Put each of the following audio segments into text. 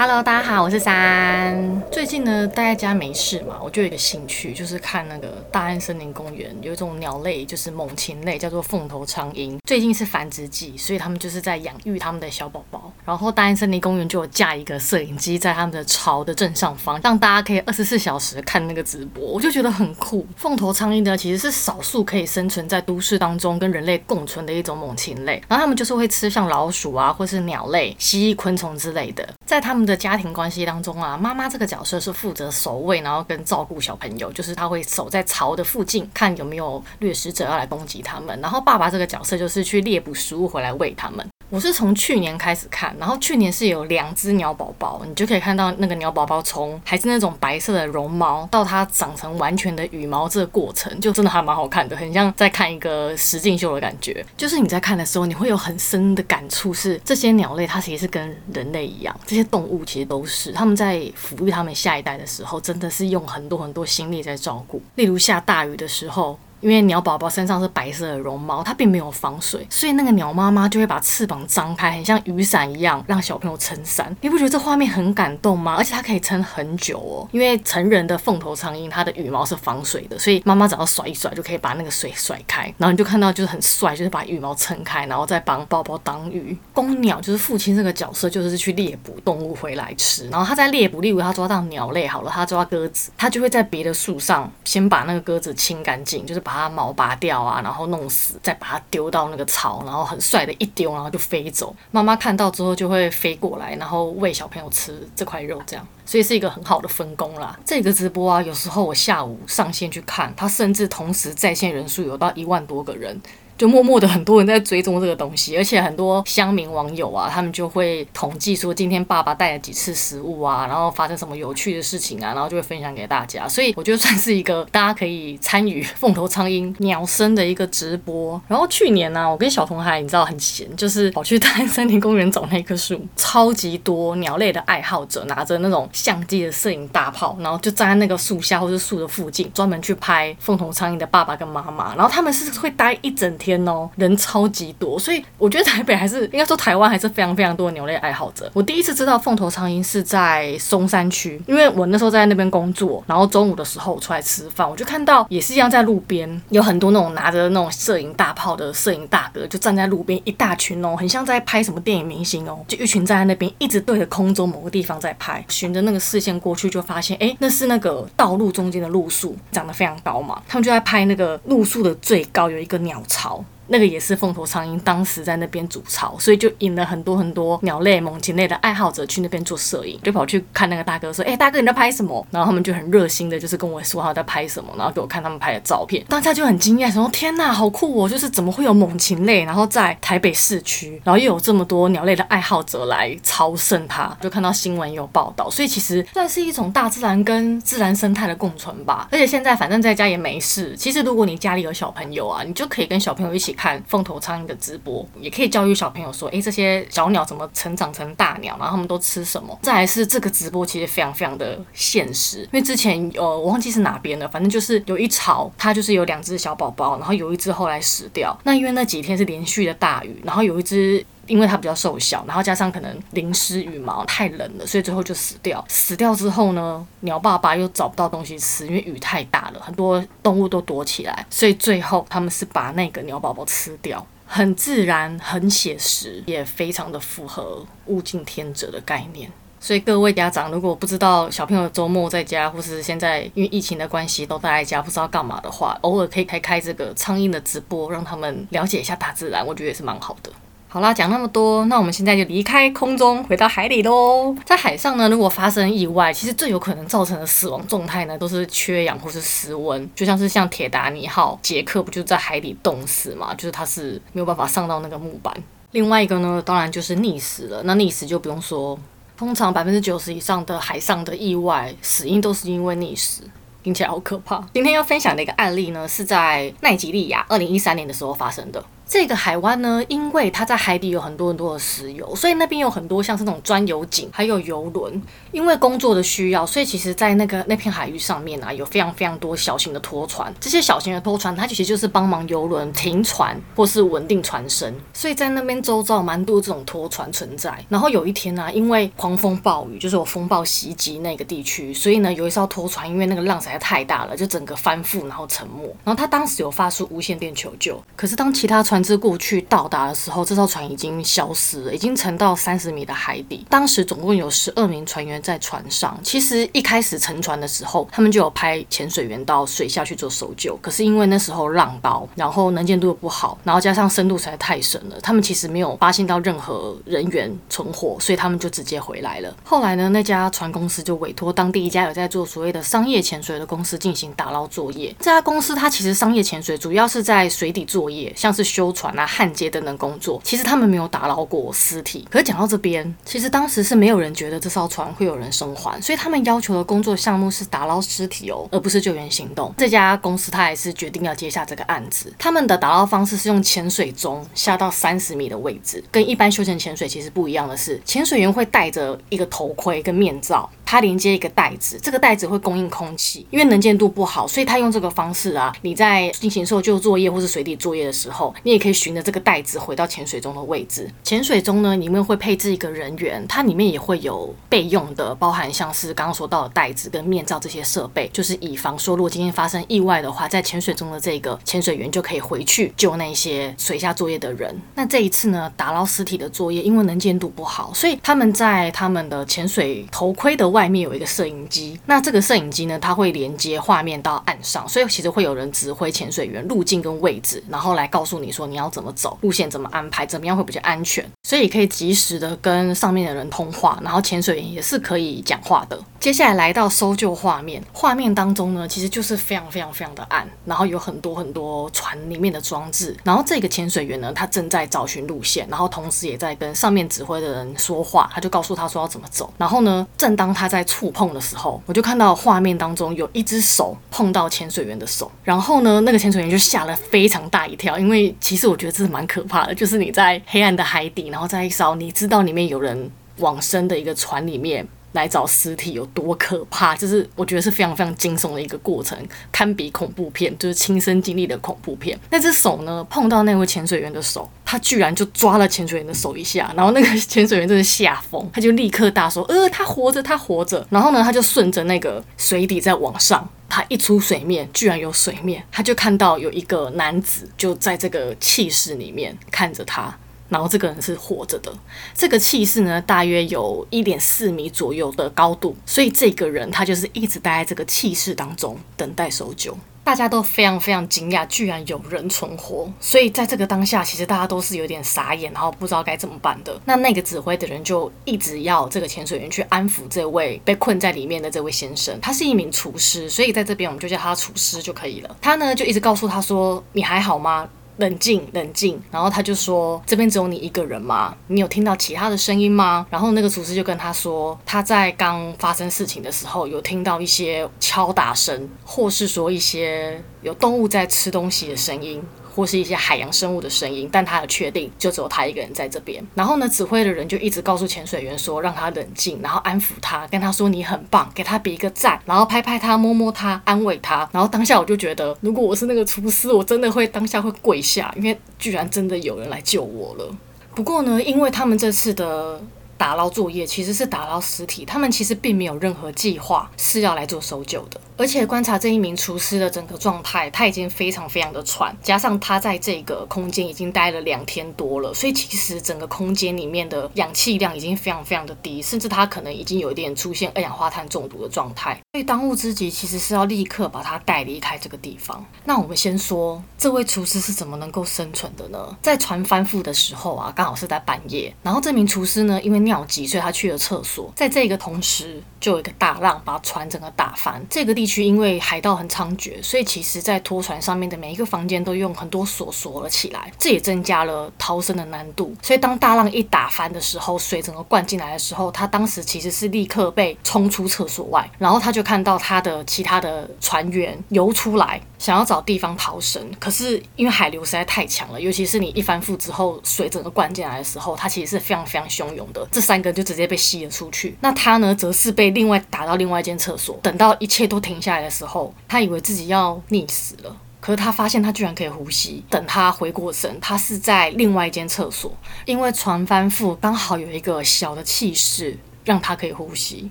Hello，大家好，我是三。最近呢，待在家没事嘛，我就有一个兴趣，就是看那个大安森林公园有一种鸟类，就是猛禽类，叫做凤头苍鹰。最近是繁殖季，所以他们就是在养育他们的小宝宝。然后大安森林公园就有架一个摄影机在他们的巢的正上方，让大家可以二十四小时看那个直播，我就觉得很酷。凤头苍鹰呢，其实是少数可以生存在都市当中跟人类共存的一种猛禽类。然后他们就是会吃像老鼠啊，或是鸟类、蜥蜴、昆虫之类的，在他们的家庭关系当中啊，妈妈这个角色是负责守卫，然后跟照顾小朋友，就是他会守在巢的附近，看有没有掠食者要来攻击他们。然后爸爸这个角色就是去猎捕食物回来喂他们。我是从去年开始看，然后去年是有两只鸟宝宝，你就可以看到那个鸟宝宝从还是那种白色的绒毛，到它长成完全的羽毛，这个过程就真的还蛮好看的，很像在看一个实境秀的感觉。就是你在看的时候，你会有很深的感触，是这些鸟类它其实是跟人类一样，这些动物其实都是他们在抚育他们下一代的时候，真的是用很多很多心力在照顾。例如下大雨的时候。因为鸟宝宝身上是白色的绒毛，它并没有防水，所以那个鸟妈妈就会把翅膀张开，很像雨伞一样，让小朋友撑伞。你不觉得这画面很感动吗？而且它可以撑很久哦。因为成人的凤头苍鹰，它的羽毛是防水的，所以妈妈只要甩一甩就可以把那个水甩开。然后你就看到就是很帅，就是把羽毛撑开，然后再帮宝宝挡雨。公鸟就是父亲这个角色，就是去猎捕动物回来吃。然后他在猎捕，例如他抓到鸟类好了，他抓鸽子，他就会在别的树上先把那个鸽子清干净，就是。把它毛拔掉啊，然后弄死，再把它丢到那个巢，然后很帅的一丢，然后就飞走。妈妈看到之后就会飞过来，然后喂小朋友吃这块肉，这样，所以是一个很好的分工啦。这个直播啊，有时候我下午上线去看，它甚至同时在线人数有到一万多个人。就默默的很多人在追踪这个东西，而且很多乡民网友啊，他们就会统计说今天爸爸带了几次食物啊，然后发生什么有趣的事情啊，然后就会分享给大家。所以我觉得算是一个大家可以参与凤头苍鹰鸟生的一个直播。然后去年呢、我跟小童孩你知道很闲，就是跑去大安森林公园找那棵树，超级多鸟类的爱好者拿着那种相机的摄影大炮，然后就站在那个树下或是树的附近，专门去拍凤头苍鹰的爸爸跟妈妈。然后他们是会待一整天。天哦，人超级多，所以我觉得台北还是应该说台湾还是非常非常多的鸟类爱好者。我第一次知道凤头苍鹰是在松山区，因为我那时候在那边工作，然后中午的时候我出来吃饭，我就看到也是一样在路边有很多那种拿着那种摄影大炮的摄影大哥，就站在路边一大群哦，很像在拍什么电影明星哦，就一群站在那边一直对着空中某个地方在拍，循着那个视线过去就发现，哎，那是那个道路中间的路树长得非常高嘛，他们就在拍那个路树的最高有一个鸟巢。那个也是凤头苍鹰当时在那边筑巢，所以就引了很多很多鸟类、猛禽类的爱好者去那边做摄影，就跑去看那个大哥说：“哎、大哥你在拍什么？”然后他们就很热心的，就是跟我说他在拍什么，然后给我看他们拍的照片。当下就很惊讶，说：“天哪，好酷哦！就是怎么会有猛禽类，然后在台北市区，然后又有这么多鸟类的爱好者来朝圣它？”就看到新闻有报道，所以其实算是一种大自然跟自然生态的共存吧。而且现在反正在家也没事，其实如果你家里有小朋友啊，你就可以跟小朋友一起看凤头苍蝇的直播，也可以教育小朋友说，诶，这些小鸟怎么成长成大鸟，然后他们都吃什么？再来是这个直播其实非常非常的现实，因为之前呃我忘记是哪边了，反正就是有一巢，它就是有两只小宝宝，然后有一只后来死掉。那因为那几天是连续的大雨，然后有一只。因为它比较瘦小，然后加上可能淋湿羽毛太冷了，所以最后就死掉。死掉之后呢，鸟爸爸又找不到东西吃，因为雨太大了，很多动物都躲起来，所以最后他们是把那个鸟宝宝吃掉，很自然，很写实，也非常的符合物竞天择的概念。所以各位家长，如果不知道小朋友周末在家，或是现在因为疫情的关系都待在家，不知道干嘛的话，偶尔可以开开这个苍蝇的直播，让他们了解一下大自然，我觉得也是蛮好的。好啦，讲那么多，那我们现在就离开空中，回到海里喽。在海上呢，如果发生意外，其实最有可能造成的死亡状态呢，都是缺氧或是失温。就像是像铁达尼号，杰克不就在海里冻死嘛？就是他是没有办法上到那个木板。另外一个呢，当然就是溺死了。那溺死就不用说，通常百分之九十以上的海上的意外死因都是因为溺死。听起来好可怕。今天要分享的一个案例呢，是在奈及利亚二零一三年的时候发生的。这个海湾呢，因为它在海底有很多很多的石油，所以那边有很多像是那种钻油井，还有油轮。因为工作的需要，所以其实，在那个那片海域上面啊，有非常非常多小型的拖船。这些小型的拖船，它其实就是帮忙油轮停船或是稳定船身。所以在那边周遭蛮多这种拖船存在。然后有一天呢、啊，因为狂风暴雨，就是有风暴袭击那个地区，所以呢，有一艘拖船因为那个浪实在太大了，就整个翻覆，然后沉没。然后他当时有发出无线电求救，可是当其他船船只过去到达的时候，这艘船已经消失了，已经沉到三十米的海底。当时总共有十二名船员在船上。其实一开始沉船的时候，他们就有派潜水员到水下去做搜救。可是因为那时候浪高，然后能见度又不好，然后加上深度实在太深了，他们其实没有发现到任何人员存活，所以他们就直接回来了。后来呢，那家船公司就委托当地一家有在做所谓的商业潜水的公司进行打捞作业。这家公司它其实商业潜水主要是在水底作业，像是修船啊、焊接等等工作。其实他们没有打捞过尸体。可是讲到这边，其实当时是没有人觉得这艘船会有人生还，所以他们要求的工作项目是打捞尸体哦，而不是救援行动。这家公司他还是决定要接下这个案子。他们的打捞方式是用潜水钟下到三十米的位置，跟一般休闲潜水其实不一样的是，潜水员会戴着一个头盔跟面罩。它连接一个袋子，这个袋子会供应空气，因为能见度不好，所以他用这个方式啊，你在进行搜救作业或是水底作业的时候，你可以循着这个袋子回到潜水钟的位置。潜水钟呢，里面会配置一个人员，它里面也会有备用的，包含像是刚刚说到的袋子跟面罩这些设备，就是以防说如果今天发生意外的话，在潜水中的这个潜水员就可以回去救那些水下作业的人。那这一次呢，打捞尸体的作业，因为能见度不好，所以他们在他们的潜水头盔的。外面有一个摄影机，那这个摄影机呢，它会连接画面到岸上，所以其实会有人指挥潜水员路径跟位置，然后来告诉你说你要怎么走，路线怎么安排，怎么样会比较安全，所以可以及时的跟上面的人通话，然后潜水员也是可以讲话的。接下来来到搜救画面，画面当中呢，其实就是非常非常非常的暗，然后有很多很多船里面的装置，然后这个潜水员呢，他正在找寻路线，然后同时也在跟上面指挥的人说话，他就告诉他说要怎么走，然后呢，正当他在触碰的时候，我就看到画面当中有一只手碰到潜水员的手，然后呢，那个潜水员就吓了非常大一跳，因为其实我觉得这是蛮可怕的，就是你在黑暗的海底，然后在一艘你知道里面有人往生的一个船里面。来找尸体有多可怕，就是我觉得是非常非常惊悚的一个过程，堪比恐怖片，就是亲身经历的恐怖片。那只手呢，碰到那位潜水员的手，他居然就抓了潜水员的手一下，然后那个潜水员真的吓疯，他就立刻大说：“呃，他活着，他活着。”然后呢，他就顺着那个水底在往上，他一出水面，居然有水面，他就看到有一个男子就在这个气室里面看着他。然后这个人是活着的，这个气室呢，大约有一点四米左右的高度，所以这个人他就是一直待在这个气室当中等待搜救。大家都非常非常惊讶，居然有人存活，所以在这个当下，其实大家都是有点傻眼，然后不知道该怎么办的。那那个指挥的人就一直要这个潜水员去安抚这位被困在里面的这位先生，他是一名厨师，所以在这边我们就叫他厨师就可以了。他呢就一直告诉他说：“你还好吗？”冷静，冷静。然后他就说：“这边只有你一个人吗？你有听到其他的声音吗？”然后那个厨师就跟他说：“他在刚发生事情的时候，有听到一些敲打声，或是说一些有动物在吃东西的声音。”或是一些海洋生物的声音，但他有确定就只有他一个人在这边。然后呢，指挥的人就一直告诉潜水员说，让他冷静，然后安抚他，跟他说你很棒，给他比一个赞，然后拍拍他，摸摸他，安慰他。然后当下我就觉得，如果我是那个厨师，我真的会当下会跪下，因为居然真的有人来救我了。不过呢，因为他们这次的。打捞作业其实是打捞尸体，他们其实并没有任何计划是要来做搜救的。而且观察这一名厨师的整个状态，他已经非常非常的喘，加上他在这个空间已经待了两天多了，所以其实整个空间里面的氧气量已经非常非常的低，甚至他可能已经有一点出现二氧化碳中毒的状态。所以当务之急其实是要立刻把他带离开这个地方。那我们先说这位厨师是怎么能够生存的呢？在船翻覆的时候啊，刚好是在半夜，然后这名厨师呢，因为尿急，所以他去了厕所。在这个同时，就有一个大浪把船整个打翻。这个地区因为海盗很猖獗，所以其实在拖船上面的每一个房间都用很多锁锁了起来，这也增加了逃生的难度。所以当大浪一打翻的时候，水整个灌进来的时候，他当时其实是立刻被冲出厕所外，然后他就看到他的其他的船员游出来，想要找地方逃生，可是因为海流实在太强了，尤其是你一翻覆之后，水整个灌进来的时候，它其实是非常非常汹涌的。这三个人就直接被吸了出去。那他呢，则是被另外打到另外一间厕所。等到一切都停下来的时候，他以为自己要溺死了，可是他发现他居然可以呼吸。等他回过神，他是在另外一间厕所，因为船翻覆刚好有一个小的气室。让他可以呼吸。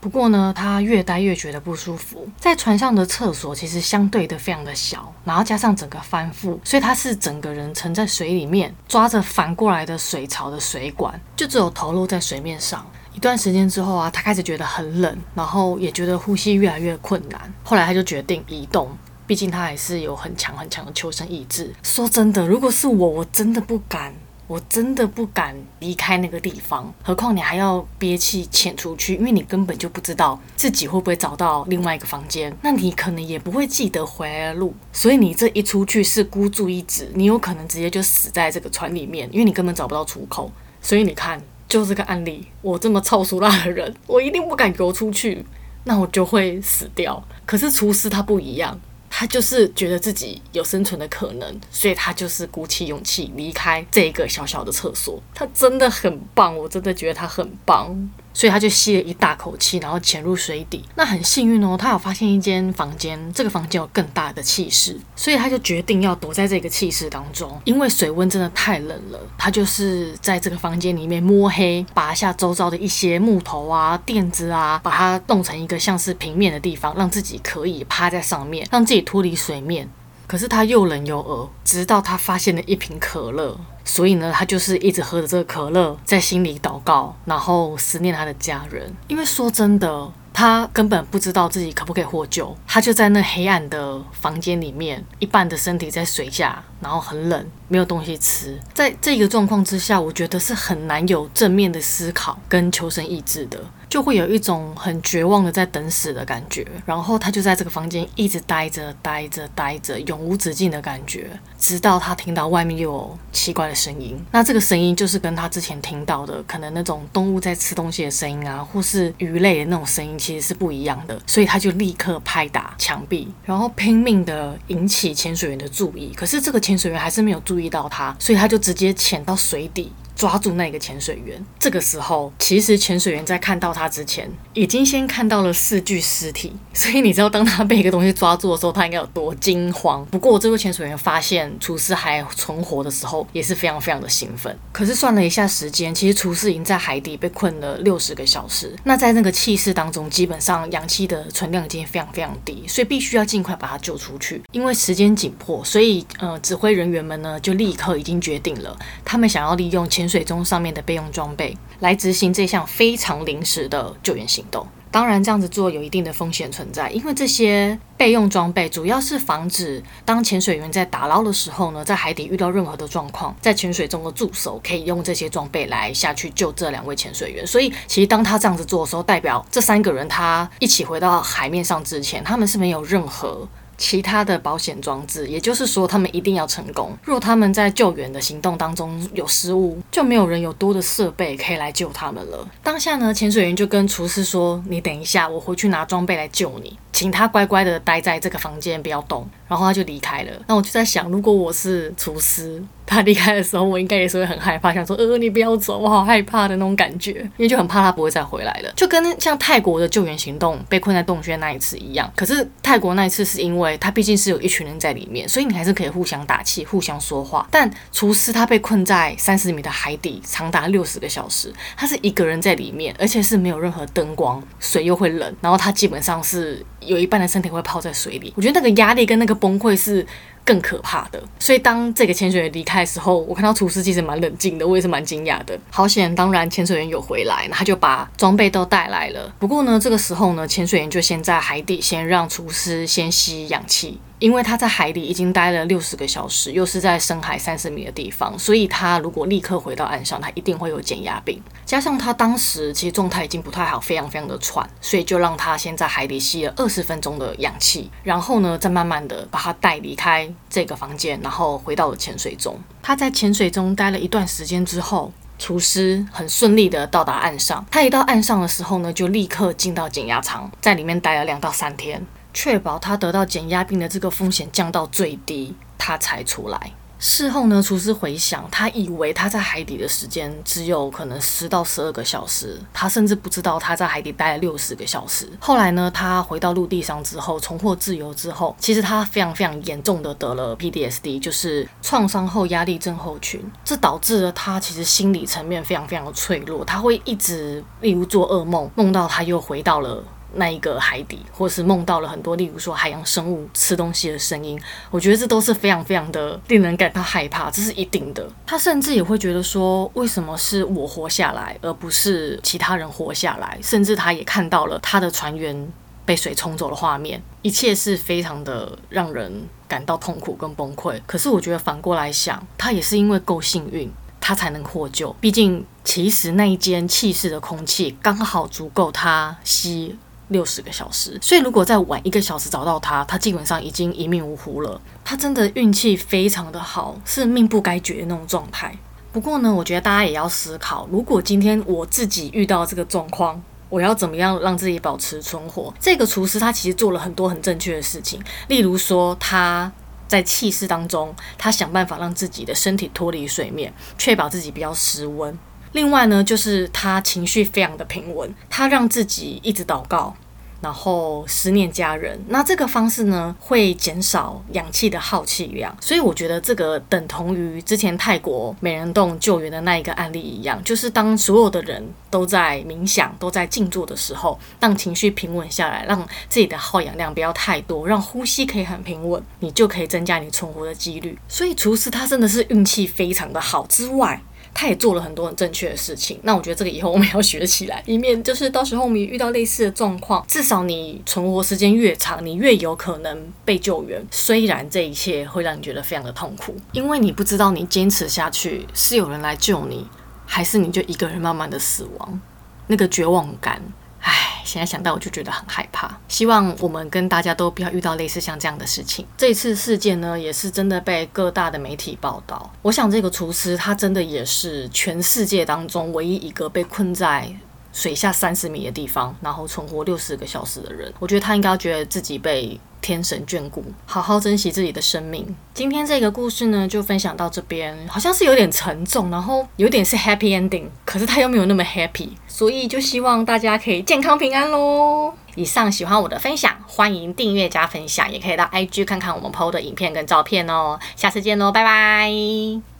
不过呢，他越待越觉得不舒服。在船上的厕所其实相对的非常的小，然后加上整个翻覆，所以他是整个人沉在水里面，抓着反过来的水槽的水管，就只有头露在水面上。一段时间之后啊，他开始觉得很冷，然后也觉得呼吸越来越困难。后来他就决定移动，毕竟他还是有很强很强的求生意志。说真的，如果是我，我真的不敢。我真的不敢离开那个地方，何况你还要憋气潜出去，因为你根本就不知道自己会不会找到另外一个房间，那你可能也不会记得回来的路，所以你这一出去是孤注一掷，你有可能直接就死在这个船里面，因为你根本找不到出口。所以你看，就这个案例，我这么臭俗辣的人，我一定不敢游出去，那我就会死掉。可是厨师他不一样。他就是觉得自己有生存的可能，所以他就是鼓起勇气离开这个小小的厕所。他真的很棒，我真的觉得他很棒。所以他就吸了一大口气，然后潜入水底。那很幸运哦，他有发现一间房间，这个房间有更大的气室，所以他就决定要躲在这个气室当中。因为水温真的太冷了，他就是在这个房间里面摸黑拔下周遭的一些木头啊、垫子啊，把它弄成一个像是平面的地方，让自己可以趴在上面，让自己脱离水面。可是他又冷又饿，直到他发现了一瓶可乐。所以呢，他就是一直喝着这个可乐，在心里祷告，然后思念他的家人。因为说真的，他根本不知道自己可不可以获救。他就在那黑暗的房间里面，一半的身体在水下，然后很冷，没有东西吃。在这个状况之下，我觉得是很难有正面的思考跟求生意志的。就会有一种很绝望的在等死的感觉，然后他就在这个房间一直待着、待着、待着，永无止境的感觉，直到他听到外面又有奇怪的声音。那这个声音就是跟他之前听到的可能那种动物在吃东西的声音啊，或是鱼类的那种声音，其实是不一样的。所以他就立刻拍打墙壁，然后拼命的引起潜水员的注意。可是这个潜水员还是没有注意到他，所以他就直接潜到水底。抓住那个潜水员。这个时候，其实潜水员在看到他之前，已经先看到了四具尸体。所以你知道，当他被一个东西抓住的时候，他应该有多惊慌。不过，这位潜水员发现厨师还存活的时候，也是非常非常的兴奋。可是算了一下时间，其实厨师已经在海底被困了六十个小时。那在那个气室当中，基本上氧气的存量已经非常非常低，所以必须要尽快把他救出去。因为时间紧迫，所以呃，指挥人员们呢就立刻已经决定了，他们想要利用潜潜水中上面的备用装备来执行这项非常临时的救援行动。当然，这样子做有一定的风险存在，因为这些备用装备主要是防止当潜水员在打捞的时候呢，在海底遇到任何的状况，在潜水中的助手可以用这些装备来下去救这两位潜水员。所以，其实当他这样子做的时候，代表这三个人他一起回到海面上之前，他们是没有任何。其他的保险装置，也就是说，他们一定要成功。若他们在救援的行动当中有失误，就没有人有多的设备可以来救他们了。当下呢，潜水员就跟厨师说：“你等一下，我回去拿装备来救你，请他乖乖的待在这个房间，不要动。”然后他就离开了。那我就在想，如果我是厨师，他离开的时候，我应该也是会很害怕，想说：“呃，你不要走，我好害怕的那种感觉。”因为就很怕他不会再回来了，就跟像泰国的救援行动被困在洞穴那一次一样。可是泰国那一次是因为他毕竟是有一群人在里面，所以你还是可以互相打气、互相说话。但厨师他被困在三十米的海底，长达六十个小时，他是一个人在里面，而且是没有任何灯光，水又会冷，然后他基本上是有一半的身体会泡在水里。我觉得那个压力跟那个。崩溃是更可怕的。所以当这个潜水员离开的时候，我看到厨师其实蛮冷静的，我也是蛮惊讶的。好险，当然潜水员有回来，他就把装备都带来了。不过呢，这个时候呢，潜水员就先在海底先让厨师先吸氧气。因为他在海底已经待了六十个小时，又是在深海三十米的地方，所以他如果立刻回到岸上，他一定会有减压病。加上他当时其实状态已经不太好，非常非常的喘，所以就让他先在海底吸了二十分钟的氧气，然后呢，再慢慢的把他带离开这个房间，然后回到了潜水中。他在潜水中待了一段时间之后，厨师很顺利的到达岸上。他一到岸上的时候呢，就立刻进到减压舱，在里面待了两到三天。确保他得到减压病的这个风险降到最低，他才出来。事后呢，厨师回想，他以为他在海底的时间只有可能十到十二个小时，他甚至不知道他在海底待了六十个小时。后来呢，他回到陆地上之后，重获自由之后，其实他非常非常严重的得了 PDSD，就是创伤后压力症候群。这导致了他其实心理层面非常非常的脆弱，他会一直，例如做噩梦，梦到他又回到了。那一个海底，或是梦到了很多，例如说海洋生物吃东西的声音，我觉得这都是非常非常的令人感到害怕，这是一定的。他甚至也会觉得说，为什么是我活下来，而不是其他人活下来？甚至他也看到了他的船员被水冲走的画面，一切是非常的让人感到痛苦跟崩溃。可是我觉得反过来想，他也是因为够幸运，他才能获救。毕竟，其实那一间气室的空气刚好足够他吸。六十个小时，所以如果再晚一个小时找到他，他基本上已经一命呜呼了。他真的运气非常的好，是命不该绝的那种状态。不过呢，我觉得大家也要思考，如果今天我自己遇到这个状况，我要怎么样让自己保持存活？这个厨师他其实做了很多很正确的事情，例如说他在气室当中，他想办法让自己的身体脱离水面，确保自己不要失温。另外呢，就是他情绪非常的平稳，他让自己一直祷告。然后思念家人，那这个方式呢，会减少氧气的耗气量，所以我觉得这个等同于之前泰国美人洞救援的那一个案例一样，就是当所有的人都在冥想、都在静坐的时候，让情绪平稳下来，让自己的耗氧量不要太多，让呼吸可以很平稳，你就可以增加你存活的几率。所以厨师他真的是运气非常的好之外。他也做了很多很正确的事情，那我觉得这个以后我们要学起来，以免就是到时候我们遇到类似的状况，至少你存活时间越长，你越有可能被救援。虽然这一切会让你觉得非常的痛苦，因为你不知道你坚持下去是有人来救你，还是你就一个人慢慢的死亡，那个绝望感。唉现在想到我就觉得很害怕，希望我们跟大家都不要遇到类似像这样的事情。这次事件呢，也是真的被各大的媒体报道。我想这个厨师他真的也是全世界当中唯一一个被困在水下三十米的地方，然后存活六十个小时的人。我觉得他应该觉得自己被。天神眷顾，好好珍惜自己的生命。今天这个故事呢，就分享到这边，好像是有点沉重，然后有点是 happy ending，可是它又没有那么 happy，所以就希望大家可以健康平安喽。以上喜欢我的分享，欢迎订阅加分享，也可以到 IG 看看我们 PO 的影片跟照片哦。下次见喽，拜拜。